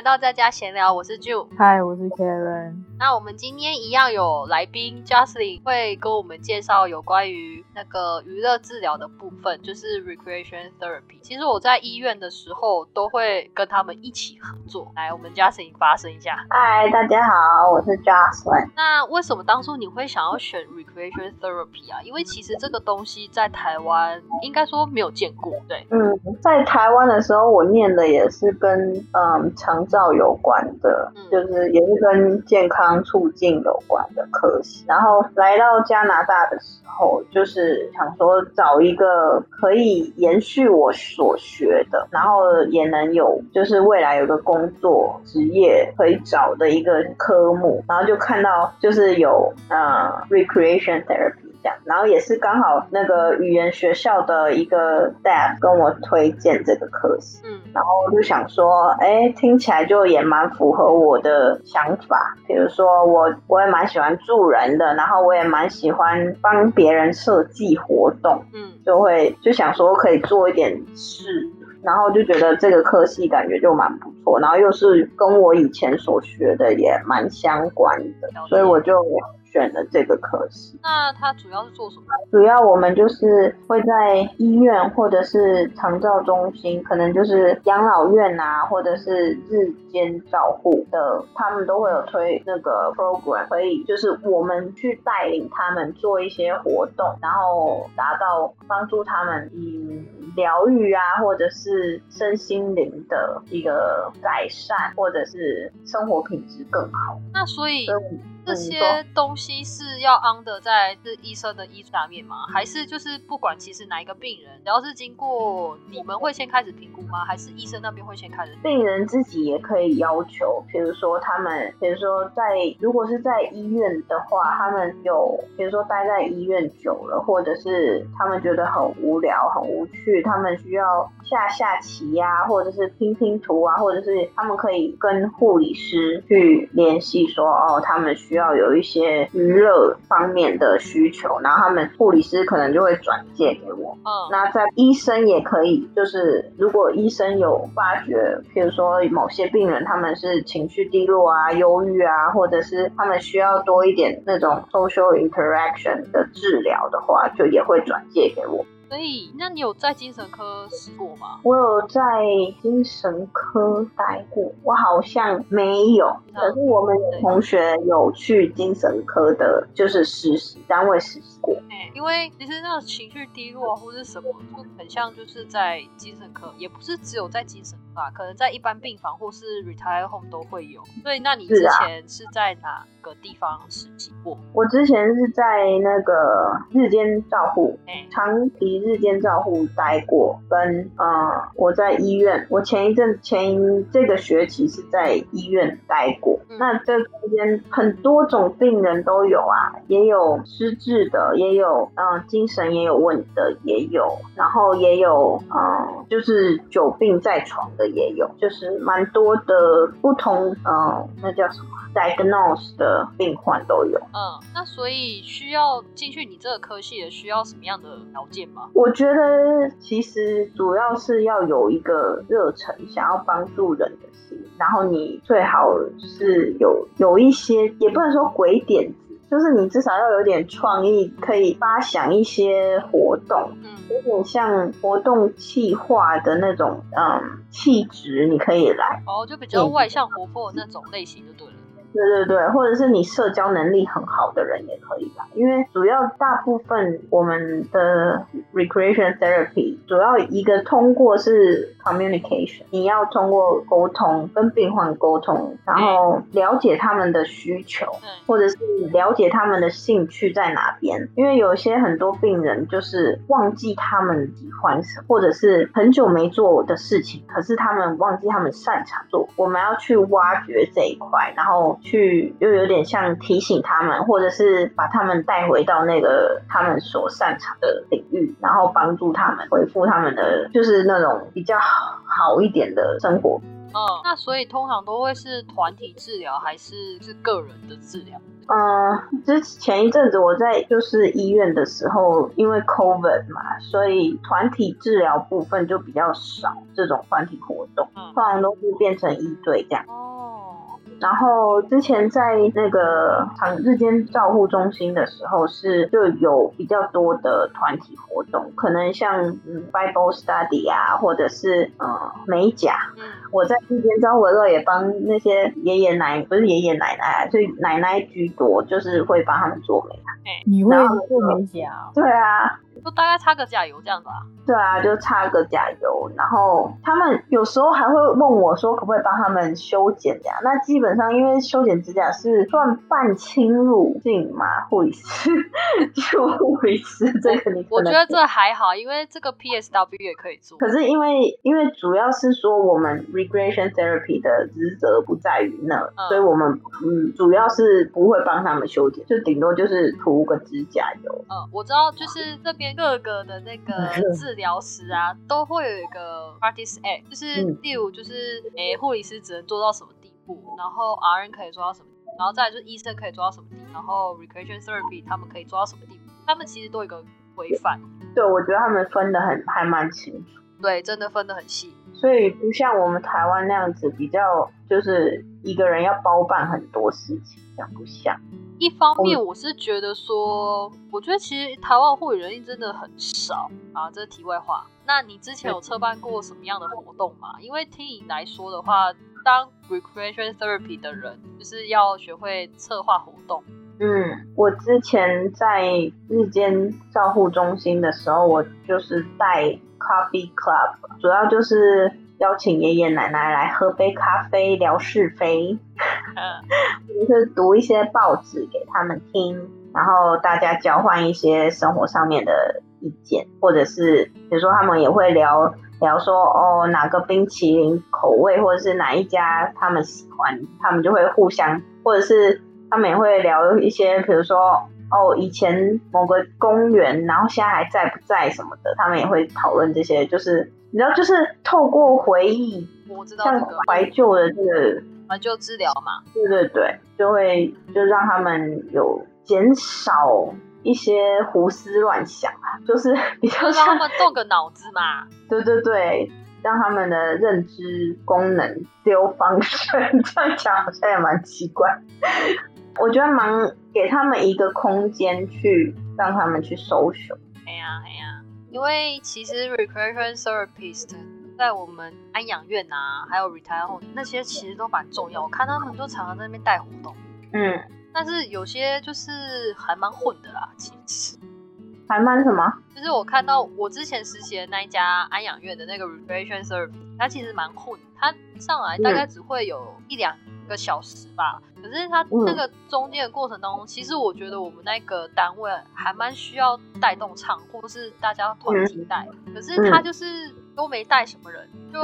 来到在家闲聊，我是 Jew，嗨，我是 Karen。那我们今天一样有来宾 Justin 会跟我们介绍有关于那个娱乐治疗的部分，就是 recreation therapy。其实我在医院的时候都会跟他们一起合作。来，我们 Justin 发声一下。嗨，大家好，我是 Justin。那为什么当初你会想要选 recreation therapy 啊？因为其实这个东西在台湾应该说没有见过，对。嗯，在台湾的时候，我念的也是跟嗯长照有关的，就是也是跟健康促进有关的科系。然后来到加拿大的时候，就是想说找一个可以延续我所学的，然后也能有就是未来有个工作职业可以找的一个科目。然后就看到就是有呃 recreation therapy。然后也是刚好那个语言学校的一个 staff 跟我推荐这个课然后我就想说，哎，听起来就也蛮符合我的想法。比如说我我也蛮喜欢助人的，然后我也蛮喜欢帮别人设计活动，嗯，就会就想说可以做一点事，然后就觉得这个课系感觉就蛮不错，然后又是跟我以前所学的也蛮相关的，所以我就。选的这个科系，那它主要是做什么？主要我们就是会在医院或者是长照中心，可能就是养老院啊，或者是日间照护的，他们都会有推那个 program，可以就是我们去带领他们做一些活动，然后达到帮助他们以疗愈啊，或者是身心灵的一个改善，或者是生活品质更好。那所以。这些东西是要 under 在是医生的医下面吗？还是就是不管其实哪一个病人，只要是经过你们会先开始评估吗？还是医生那边会先开始？病人自己也可以要求，比如说他们，比如说在如果是在医院的话，他们有比如说待在医院久了，或者是他们觉得很无聊、很无趣，他们需要下下棋呀，或者是拼拼图啊，或者是他们可以跟护理师去联系说，哦，他们。需要有一些娱乐方面的需求，然后他们护理师可能就会转介给我。嗯，那在医生也可以，就是如果医生有发觉，譬如说某些病人他们是情绪低落啊、忧郁啊，或者是他们需要多一点那种 social interaction 的治疗的话，就也会转介给我。所以，那你有在精神科试过吗？我有在精神科待过，我好像没有。可是我们同学有去精神科的，就是实习单位实习过。哎，因为其实那种情绪低落或者什么，就很像就是在精神科，也不是只有在精神科，可能在一般病房或是 retire home 都会有。所以，那你之前是在哪个地方实习过？我之前是在那个日间照护，长期。日间照护待过，跟呃我在医院，我前一阵前这个学期是在医院待过。那这中间很多种病人都有啊，也有失智的，也有嗯精神也有问题的也有，然后也有嗯就是久病在床的也有，就是蛮多的不同嗯那叫什么？diagnose 的病患都有，嗯，那所以需要进去你这个科系的需要什么样的条件吗？我觉得其实主要是要有一个热忱，想要帮助人的心，然后你最好是有有一些，也不能说鬼点子，就是你至少要有点创意，可以发想一些活动，嗯，有点像活动企划的那种，嗯，气质你可以来，哦，就比较外向活泼的那种类型就对了。对对对，或者是你社交能力很好的人也可以吧，因为主要大部分我们的 recreation therapy 主要一个通过是 communication，你要通过沟通跟病患沟通，然后了解他们的需求，或者是了解他们的兴趣在哪边，因为有些很多病人就是忘记他们喜欢什么，或者是很久没做的事情，可是他们忘记他们擅长做，我们要去挖掘这一块，然后。去又有点像提醒他们，或者是把他们带回到那个他们所擅长的领域，然后帮助他们恢复他们的就是那种比较好一点的生活。嗯，那所以通常都会是团体治疗还是是个人的治疗？嗯，之前一阵子我在就是医院的时候，因为 COVID 嘛，所以团体治疗部分就比较少这种团体活动，通常都是变成一对这样。然后之前在那个长日间照护中心的时候，是就有比较多的团体活动，可能像嗯 Bible Study 啊，或者是呃美甲。嗯，我在日间照护的时候也帮那些爷爷奶不是爷爷奶奶，所以奶奶居多，就是会帮他们做美甲。你会做美甲？对啊。就大概擦个甲油这样子啊？对啊，就擦个甲油，然后他们有时候还会问我说，可不可以帮他们修剪呀？那基本上因为修剪指甲是算半侵入性嘛，护理师就护理师这个你我觉得这还好，因为这个 PSW 也可以做。可是因为因为主要是说我们 regression therapy 的职责不在于那，所以我们嗯主要是不会帮他们修剪，就顶多就是涂个指甲油。嗯，我知道，就是这边。各个的那个 治疗师啊，都会有一个 practice act，就是例如就是诶，护理师只能做到什么地步，然后 RN 可以做到什么，然后再就是医生可以做到什么地，然后 recreation therapy 他们可以做到什么地步，他们其实都有一个规范。对，我觉得他们分的很还蛮清楚。对，真的分的很细。所以不像我们台湾那样子，比较就是一个人要包办很多事情，这样不像。一方面，我是觉得说，我觉得其实台湾护理人力真的很少啊。这是题外话。那你之前有策办过什么样的活动吗？因为听你来说的话，当 recreation therapy 的人，就是要学会策划活动。嗯，我之前在日间照护中心的时候，我就是带 coffee club，主要就是邀请爷爷奶奶来喝杯咖啡，聊是非。就是读一些报纸给他们听，然后大家交换一些生活上面的意见，或者是比如说他们也会聊聊说哦哪个冰淇淋口味，或者是哪一家他们喜欢，他们就会互相，或者是他们也会聊一些，比如说哦以前某个公园，然后现在还在不在什么的，他们也会讨论这些，就是你知道，就是透过回忆，我知道像怀旧的这个。就治疗嘛，对对对，就会就让他们有减少一些胡思乱想啊，就是比较让他们动个脑子嘛。对对对，让他们的认知功能丢方向，这样讲好像也蛮奇怪。我觉得蛮给他们一个空间去让他们去搜寻。哎呀哎呀，因为其实 recreation therapist。在我们安养院啊，还有 retire home 那些其实都蛮重要。我看他们都常常在那边带活动，嗯，但是有些就是还蛮混的啦。其实还蛮什么？就是我看到我之前实习的那一家安养院的那个 recreation service，它其实蛮混。它上来大概只会有一两个小时吧，可是他那个中间的过程当中，其实我觉得我们那个单位还蛮需要带动唱，或是大家团体带。可是他就是。都没带什么人，就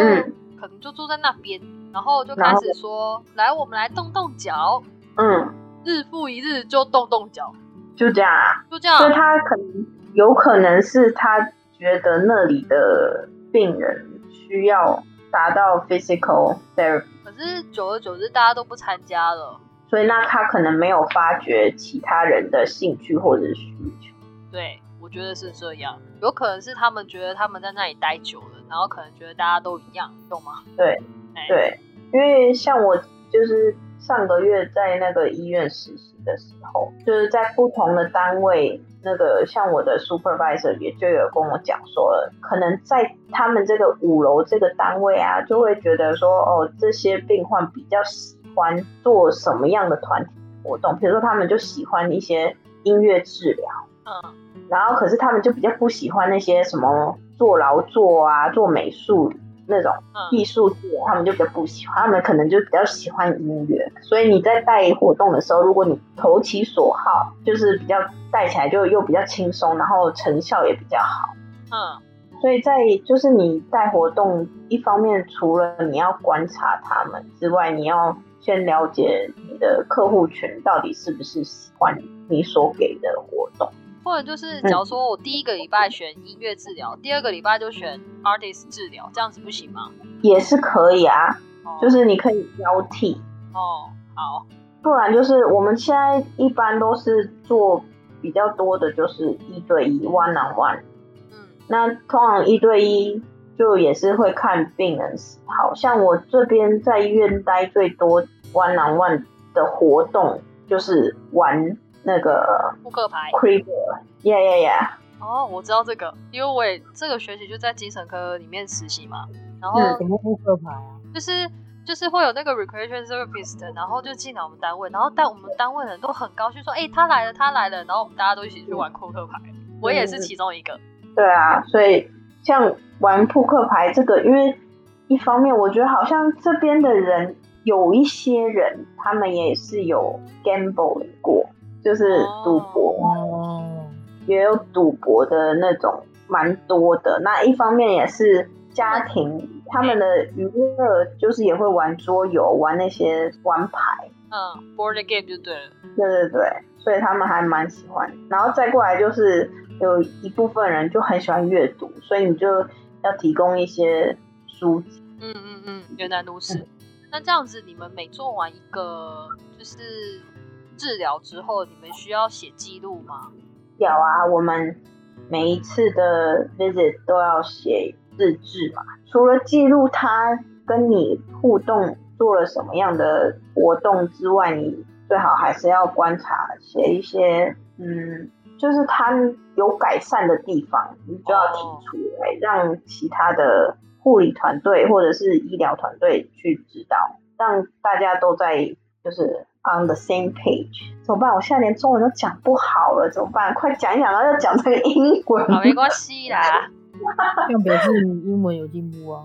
可能就坐在那边，然后就开始说：“来，我们来动动脚。”嗯，日复一日就动动脚，就这样啊，就这样。就他可能有可能是他觉得那里的病人需要达到 physical therapy，可是久而久之大家都不参加了，所以那他可能没有发掘其他人的兴趣或者需求。对，我觉得是这样，有可能是他们觉得他们在那里待久了。然后可能觉得大家都一样，懂吗？对，对，因为像我就是上个月在那个医院实习的时候，就是在不同的单位，那个像我的 supervisor 也就有跟我讲说，可能在他们这个五楼这个单位啊，就会觉得说，哦，这些病患比较喜欢做什么样的团体活动，比如说他们就喜欢一些音乐治疗，嗯，然后可是他们就比较不喜欢那些什么。做劳作啊，做美术那种艺术治疗，他们就比较不喜欢，他们可能就比较喜欢音乐。所以你在带活动的时候，如果你投其所好，就是比较带起来就又比较轻松，然后成效也比较好。嗯，所以在就是你带活动，一方面除了你要观察他们之外，你要先了解你的客户群到底是不是喜欢你所给的活动。或者就是，假如说我第一个礼拜选音乐治疗，第二个礼拜就选 artist 治疗，这样子不行吗？也是可以啊，就是你可以交替。哦，好。不然就是我们现在一般都是做比较多的，就是一对一 one on one。嗯，那通常一对一就也是会看病人好像我这边在医院待最多 one on one 的活动就是玩那个扑克牌。Yeah yeah yeah。哦，我知道这个，因为我也这个学期就在精神科里面实习嘛。然后什么扑克牌啊？就是。就是会有那个 recreation therapist，然后就进来我们单位，然后但我们单位人都很高兴说，哎，他来了，他来了，然后我们大家都一起去玩扑克牌，我也是其中一个。对啊，所以像玩扑克牌这个，因为一方面我觉得好像这边的人有一些人，他们也是有 gamble 过，就是赌博，也有赌博的那种蛮多的。那一方面也是家庭。他们的娱乐就是也会玩桌游，玩那些玩牌，嗯，board game 就对了。对对对，所以他们还蛮喜欢。然后再过来就是有一部分人就很喜欢阅读，所以你就要提供一些书籍。嗯嗯嗯，原来如此。那这样子，你们每做完一个就是治疗之后，你们需要写记录吗？有啊，我们每一次的 visit 都要写日志嘛。除了记录他跟你互动做了什么样的活动之外，你最好还是要观察，写一些，嗯，就是他有改善的地方，你就要提出来，让其他的护理团队或者是医疗团队去指导，让大家都在就是 on the same page。怎么办？我现在连中文都讲不好了，怎么办？快讲一讲，然后要讲这个英文。好，没关系啦。样表示你英文有进步啊！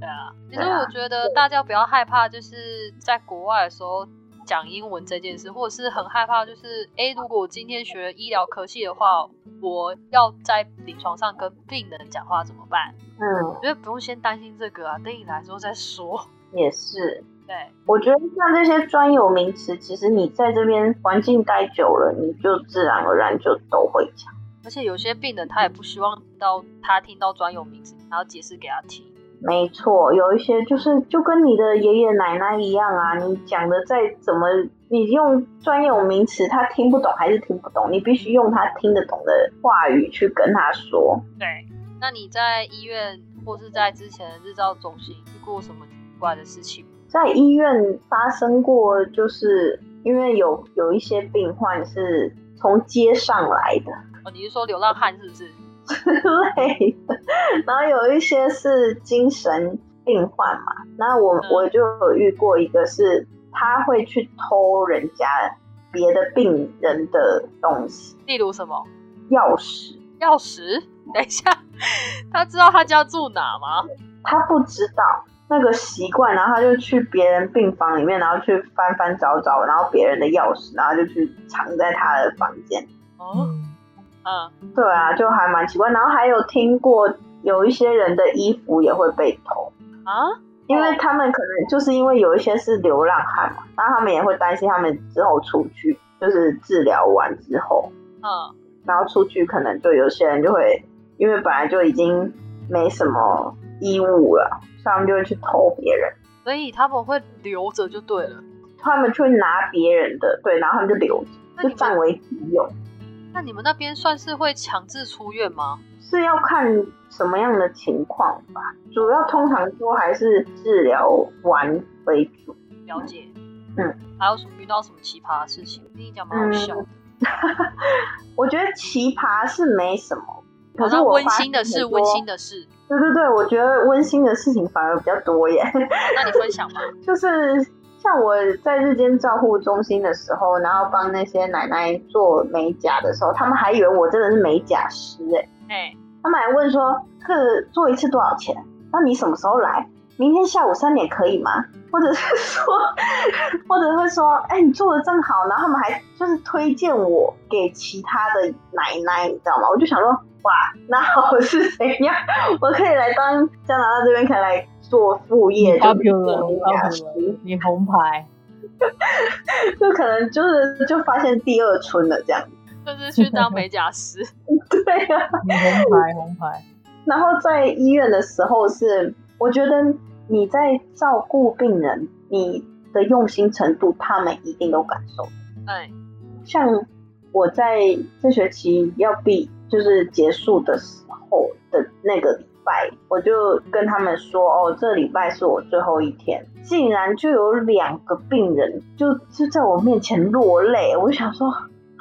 对啊，其实我觉得大家不要害怕，就是在国外的时候讲英文这件事，或者是很害怕，就是诶，如果我今天学医疗科系的话，我要在临床上跟病人讲话怎么办？嗯，我觉得不用先担心这个啊，等你来之后再说。也是，对，我觉得像这些专有名词，其实你在这边环境待久了，你就自然而然就都会讲。而且有些病人他也不希望到他听到专有名词，然后解释给他听。没错，有一些就是就跟你的爷爷奶奶一样啊，你讲的再怎么，你用专有名词他听不懂还是听不懂，你必须用他听得懂的话语去跟他说。对，那你在医院或是在之前的日照中心遇过什么奇怪的事情？在医院发生过，就是因为有有一些病患是从街上来的。哦，你是说流浪汉是不是之类的？然后有一些是精神病患嘛，那我我就有遇过一个是他会去偷人家别的病人的东西，例如什么钥匙？钥匙？等一下，他知道他家住哪吗？他不知道那个习惯，然后他就去别人病房里面，然后去翻翻找找，然后别人的钥匙，然后就去藏在他的房间。哦。嗯，对啊，就还蛮奇怪。然后还有听过有一些人的衣服也会被偷啊，因为他们可能就是因为有一些是流浪汉嘛，然后他们也会担心他们之后出去，就是治疗完之后，嗯，然后出去可能就有些人就会，因为本来就已经没什么衣物了，所以他们就会去偷别人，所以他们会留着就对了，他们去拿别人的，对，然后他们就留着，就占为己用。那你们那边算是会强制出院吗？是要看什么样的情况吧，主要通常都还是治疗完为主。了解，嗯，还有什么遇到什么奇葩的事情？跟你讲蛮好笑的。我觉得奇葩是没什么，可是温馨的事，温馨的事。对对对，我觉得温馨的事情反而比较多耶。那你分享吧。就是。像我在日间照护中心的时候，然后帮那些奶奶做美甲的时候，他们还以为我真的是美甲师哎，哎，他们还问说，这做一次多少钱？那你什么时候来？明天下午三点可以吗？或者是说，或者会说，哎，你做的正好，然后他们还就是推荐我给其他的奶奶，你知道吗？我就想说，哇，那 我是谁呀？我可以来当加拿大这边可以来。做副业就你红牌，就可能就是就发现第二春了这样，就是去当美甲师。对呀，你红牌红牌。然后在医院的时候是，我觉得你在照顾病人，你的用心程度，他们一定都感受。哎，像我在这学期要毕，就是结束的时候的那个礼拜，我就跟他们说，哦，这礼拜是我最后一天，竟然就有两个病人就就在我面前落泪，我就想说。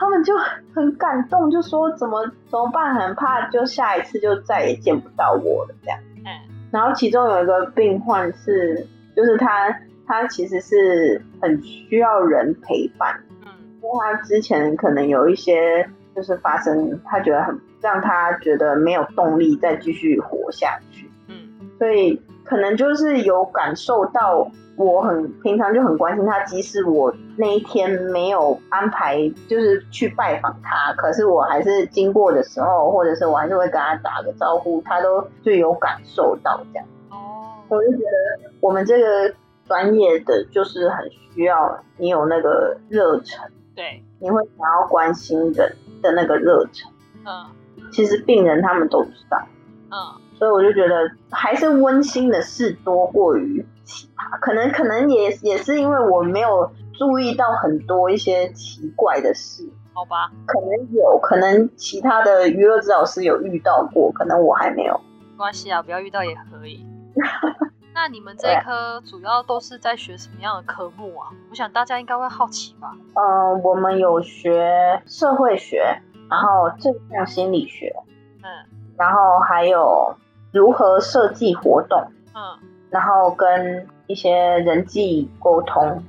他们就很感动，就说怎么怎么办？很怕就下一次就再也见不到我了这样。嗯，然后其中有一个病患是，就是他他其实是很需要人陪伴。嗯，因为他之前可能有一些就是发生，他觉得很让他觉得没有动力再继续活下去。嗯，所以可能就是有感受到。我很平常就很关心他，即使我那一天没有安排，就是去拜访他，可是我还是经过的时候，或者是我还是会跟他打个招呼，他都就有感受到这样。哦，我就觉得我们这个专业的就是很需要你有那个热忱，对，你会想要关心人的那个热忱。嗯，其实病人他们都知道。嗯，所以我就觉得还是温馨的事多过于。奇葩，可能可能也也是因为我没有注意到很多一些奇怪的事，好吧？可能有可能其他的娱乐指导师有遇到过，可能我还没有。没关系啊，不要遇到也可以。那你们这一科主要都是在学什么样的科目啊？我想大家应该会好奇吧。嗯，我们有学社会学，然后正向心理学，嗯，然后还有如何设计活动，嗯。然后跟一些人际沟通，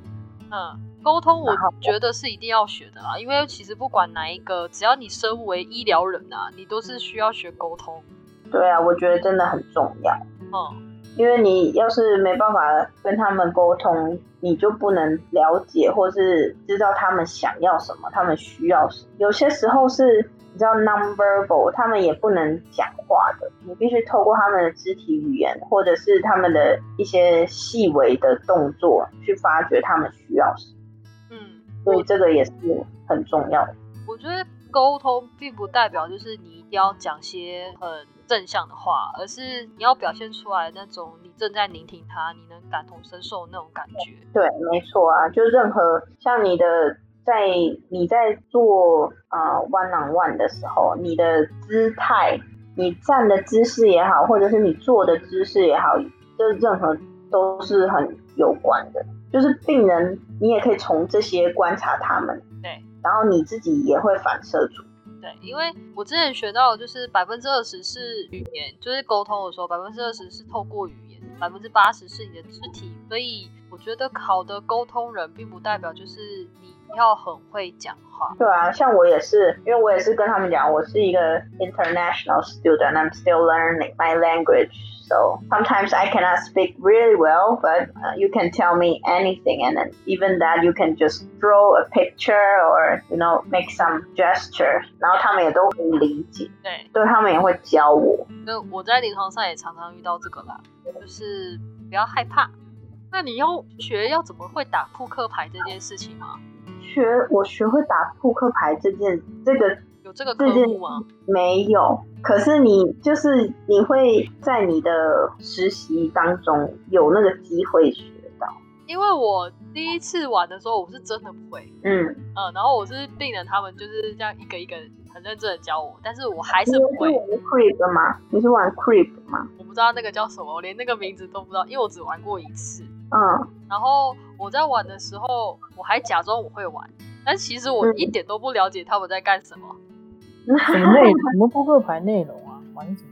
嗯，沟通我觉得是一定要学的啦，因为其实不管哪一个，只要你身为医疗人啊，你都是需要学沟通。对啊，我觉得真的很重要。嗯，因为你要是没办法跟他们沟通，你就不能了解或是知道他们想要什么，他们需要什么。有些时候是。你知道 nonverbal，他们也不能讲话的，你必须透过他们的肢体语言，或者是他们的一些细微的动作，去发掘他们需要什么。嗯，所以这个也是很重要的。我觉得沟通并不代表就是你一定要讲些很正向的话，而是你要表现出来那种你正在聆听他，你能感同身受那种感觉。对，没错啊，就任何像你的。在你在做啊 one on one 的时候，你的姿态，你站的姿势也好，或者是你坐的姿势也好，就任何都是很有关的。就是病人，你也可以从这些观察他们，对，然后你自己也会反射出。对，因为我之前学到，就是百分之二十是语言，就是沟通的时候，百分之二十是透过语言，百分之八十是你的肢体。所以我觉得好的沟通人，并不代表就是你。要很会讲话，对啊，像我也是，因为我也是跟他们讲，我是一个 international student, I'm still learning my language. So sometimes I cannot speak really well, but uh, you can tell me anything, and then even that you can just draw a picture or you know make some gesture，然后他们也都可以理解，对，对他们也会教我。就我在临床上也常常遇到这个啦，就是不要害怕。那你要学要怎么会打扑克牌这件事情吗？学我学会打扑克牌这件，这个 有这个科目吗？没有。可是你就是你会在你的实习当中有那个机会学到。因为我第一次玩的时候，我是真的不会。嗯嗯，然后我是病人，他们就是这样一个一个很认真的教我，但是我还是不会。你是玩 Creep 吗？你是玩 Creep 吗？我不知道那个叫什么，我连那个名字都不知道，因为我只玩过一次。嗯，然后我在玩的时候，我还假装我会玩，但其实我一点都不了解他们在干什么。什么 内什么扑克牌内容啊？玩什么？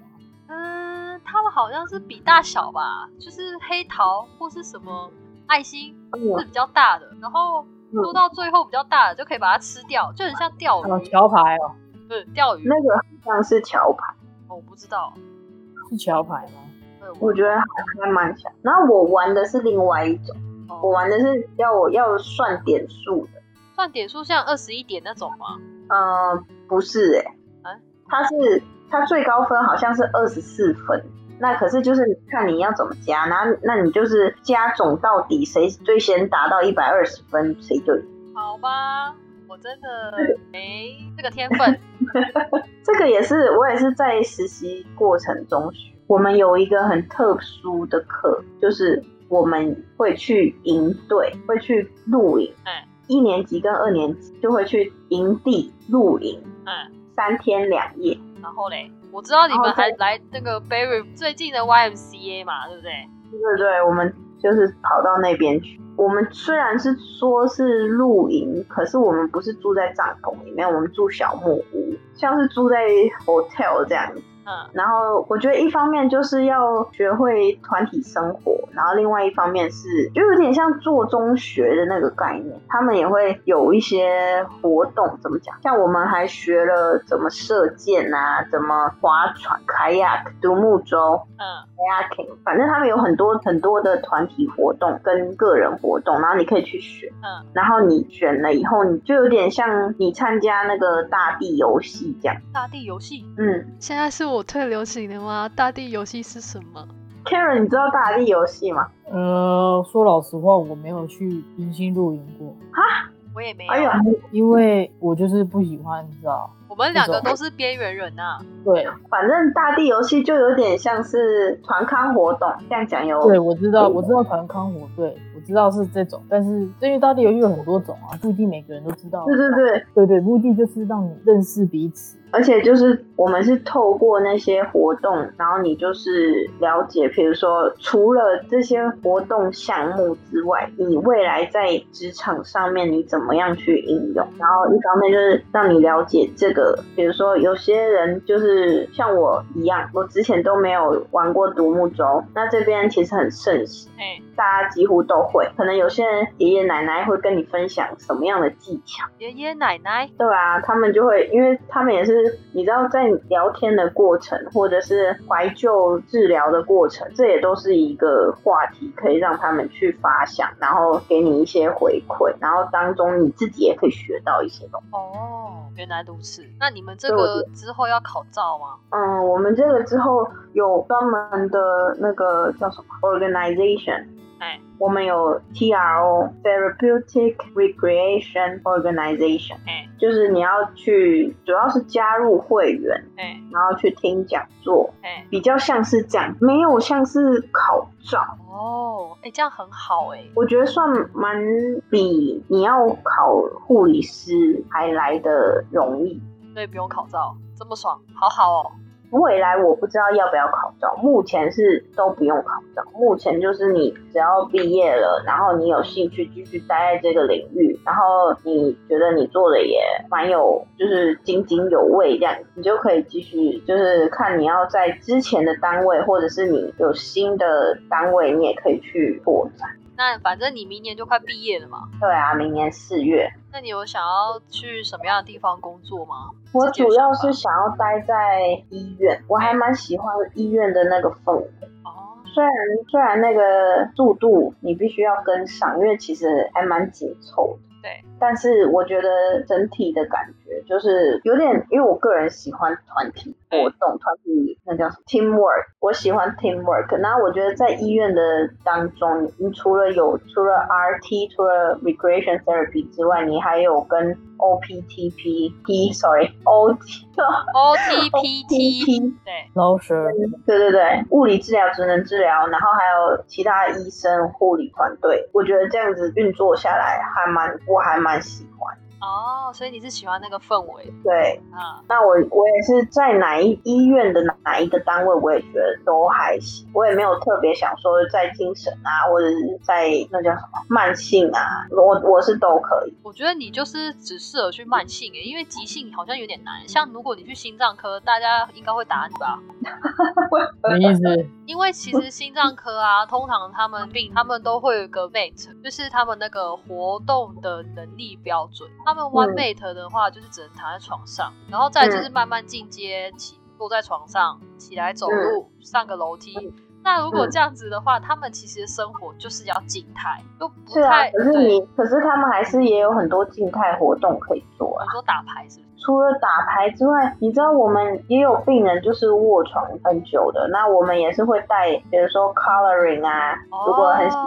嗯，他们好像是比大小吧，就是黑桃或是什么爱心是比较大的，然后撸到最后比较大的就可以把它吃掉，就很像钓鱼。桥牌哦，对，钓鱼那个好像是桥牌，我不知道是桥牌吗？我觉得还还蛮像。然后我玩的是另外一种，我玩的是要我要算点数的，算点数像二十一点那种吗？嗯，不是哎，啊，他是他最高分好像是二十四分，那可是就是看你要怎么加，那那你就是加总到底，谁最先达到一百二十分，谁就赢。好吧，我真的没这个天分。这个也是我也是在实习过程中学。我们有一个很特殊的课，就是我们会去营队，会去露营。嗯一年级跟二年级就会去营地露营，嗯，三天两夜。然后嘞，我知道你们还来那个 Berry 最近的 YMCA 嘛，对不对？对对对，我们就是跑到那边去。我们虽然是说是露营，可是我们不是住在帐篷里面，我们住小木屋，像是住在 hotel 这样子。嗯，然后我觉得一方面就是要学会团体生活，然后另外一方面是就有点像做中学的那个概念，他们也会有一些活动，怎么讲？像我们还学了怎么射箭啊，怎么划船、kayak、独木舟。嗯 kayaking，反正他们有很多很多的团体活动跟个人活动，然后你可以去选，嗯，然后你选了以后，你就有点像你参加那个大地游戏这样。大地游戏嗯现在是我退流行的吗？大地游戏是什么？，Karen，你知道大地游戏吗？呃，说老实话，我没有去冰心露营过，哈我也没有。哎呀，因为我就是不喜欢，你知道？我们两个都是边缘人呐、对，反正大地游戏就有点像是团康活动，这样讲有对，我知道，我知道团康活动，我知道是这种，但是因为大地游戏有很多种啊，不一定每个人都知道。对对对，对对，目的就是让你认识彼此。而且就是我们是透过那些活动，然后你就是了解，比如说除了这些活动项目之外，你未来在职场上面你怎么样去应用，然后一方面就是让你了解这个，比如说有些人就是像我一样，我之前都没有玩过独木舟，那这边其实很盛行。哎、大家几乎都会，可能有些人爷爷奶奶会跟你分享什么样的技巧，爷爷奶奶，对啊，他们就会，因为他们也是，你知道，在聊天的过程，或者是怀旧治疗的过程，这也都是一个话题，可以让他们去发想，然后给你一些回馈，然后当中你自己也可以学到一些东西。哦，原来如此。那你们这个之后要考照吗？嗯，我们这个之后有专门的那个叫什么 organization，哎，我们有 TRO Therapeutic Recreation Organization，哎就是你要去，主要是加入会员，哎然后去听讲座，哎，比较像是讲，没有像是考照，哦，哎，这样很好哎。我觉得算蛮比你要考护理师还来的容易。对不用考照，这么爽，好好哦。未来我不知道要不要考照，目前是都不用考照。目前就是你只要毕业了，然后你有兴趣继续待在这个领域，然后你觉得你做的也蛮有，就是津津有味这样，你就可以继续，就是看你要在之前的单位，或者是你有新的单位，你也可以去拓展。那反正你明年就快毕业了嘛，对啊，明年四月，那你有想要去什么样的地方工作吗？我主要是想要待在医院，我还蛮喜欢医院的那个氛围。哦，虽然虽然那个速度你必须要跟上，因为其实还蛮紧凑的，对，但是我觉得整体的感觉就是有点，因为我个人喜欢团体活动，团体那叫什么 teamwork，我喜欢 teamwork。那我觉得在医院的当中，你你除了有除了 RT，除了 recreation therapy 之外，你还有跟 OPTP，P，sorry，OT。O T P T，对，老师，对对对，物理治疗、职能治疗，然后还有其他医生、护理团队，我觉得这样子运作下来还蛮，我还蛮喜欢。哦，所以你是喜欢那个氛围对，啊？那我我也是在哪一医院的哪一个单位，我也觉得都还行，我也没有特别想说在精神啊，或者是在那叫什么慢性啊，我我是都可以。我觉得你就是只适合去慢性欸，因为急性好像有点难。像如果你去心脏科，大家应该会打你吧？什么意思？因为其实心脏科啊，通常他们病他们都会有一个 mate，就是他们那个活动的能力标准。他们 one 嗯 mate 的话，就是只能躺在床上，然后再就是慢慢进阶起坐在床上，起来走路，上个楼梯。嗯那如果嗯这样子的话，他们其实生活就是要静态，都不是啊太，可是。你，可是他们还是也有很多静态活动可以做啊你。说打牌是不是？除了打牌之外，你知道我们也有病人就是卧床很久的，那我们也是会带，比如说 coloring 啊，如果很喜欢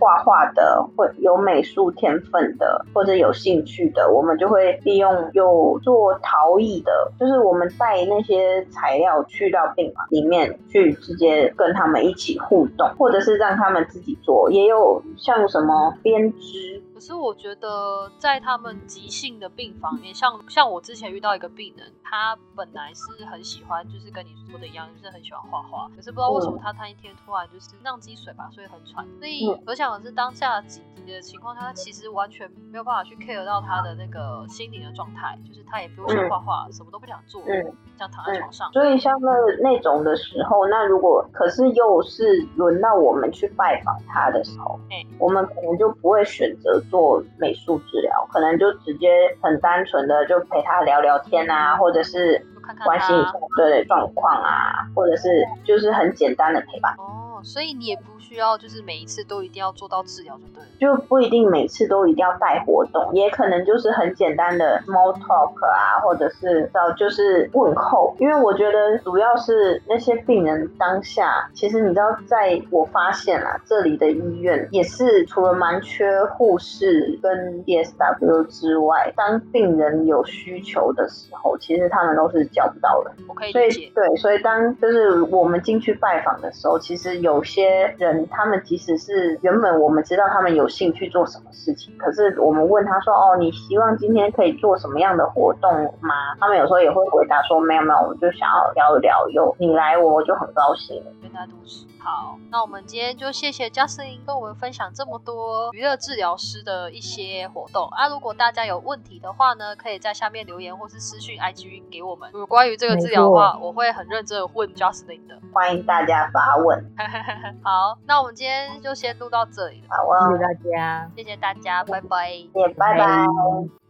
画画的，会有美术天分的，或者有兴趣的，我们就会利用有做陶艺的，就是我们带那些材料去到病房里面去，直接跟他们一起互动，或者是让他们自己做，也有像什么编织。可是我觉得在他们急性的病房里面，像像我之前遇到一个病人，他本来是很喜欢，就是跟你说的一样，就是很喜欢画画。可是不知道为什么他他一天突然就是 năng 积水吧，所以很喘。所以可想而知，当下紧急的情况下，他其实完全没有办法去 care 到他的那个心灵的状态，就是他也不用去画画，什么都不想做，想躺在床上。所以像那那种的时候，那如果可是又是轮到我们去拜访他的时候，我们可能就不会选择。做美术治疗，可能就直接很单纯的就陪他聊聊天啊，或者是关心一下对状况啊，或者是就是很简单的陪伴。哦，所以你也不。需要就是每一次都一定要做到治疗就对了，就不一定每次都一定要带活动，也可能就是很简单的 small talk 啊，或者是到就是问候。因为我觉得主要是那些病人当下，其实你知道，在我发现啊，这里的医院也是除了蛮缺护士跟 DSW 之外，当病人有需求的时候，其实他们都是叫不到人。我可以理解。对，所以当就是我们进去拜访的时候，其实有些人。他们即使是原本我们知道他们有兴趣做什么事情，可是我们问他说：“哦，你希望今天可以做什么样的活动吗？”他们有时候也会回答说：“没有没有，我就想要聊一聊，有你来我就很高兴。”原来如此。好，那我们今天就谢谢 Justin 跟我们分享这么多娱乐治疗师的一些活动啊！如果大家有问题的话呢，可以在下面留言或是私讯 IG 给我们。有关于这个治疗的话，我会很认真的问 Justin 的。欢迎大家发问。好，那我们今天就先录到这里了。好，谢谢大家，谢谢大家，拜拜，也拜拜。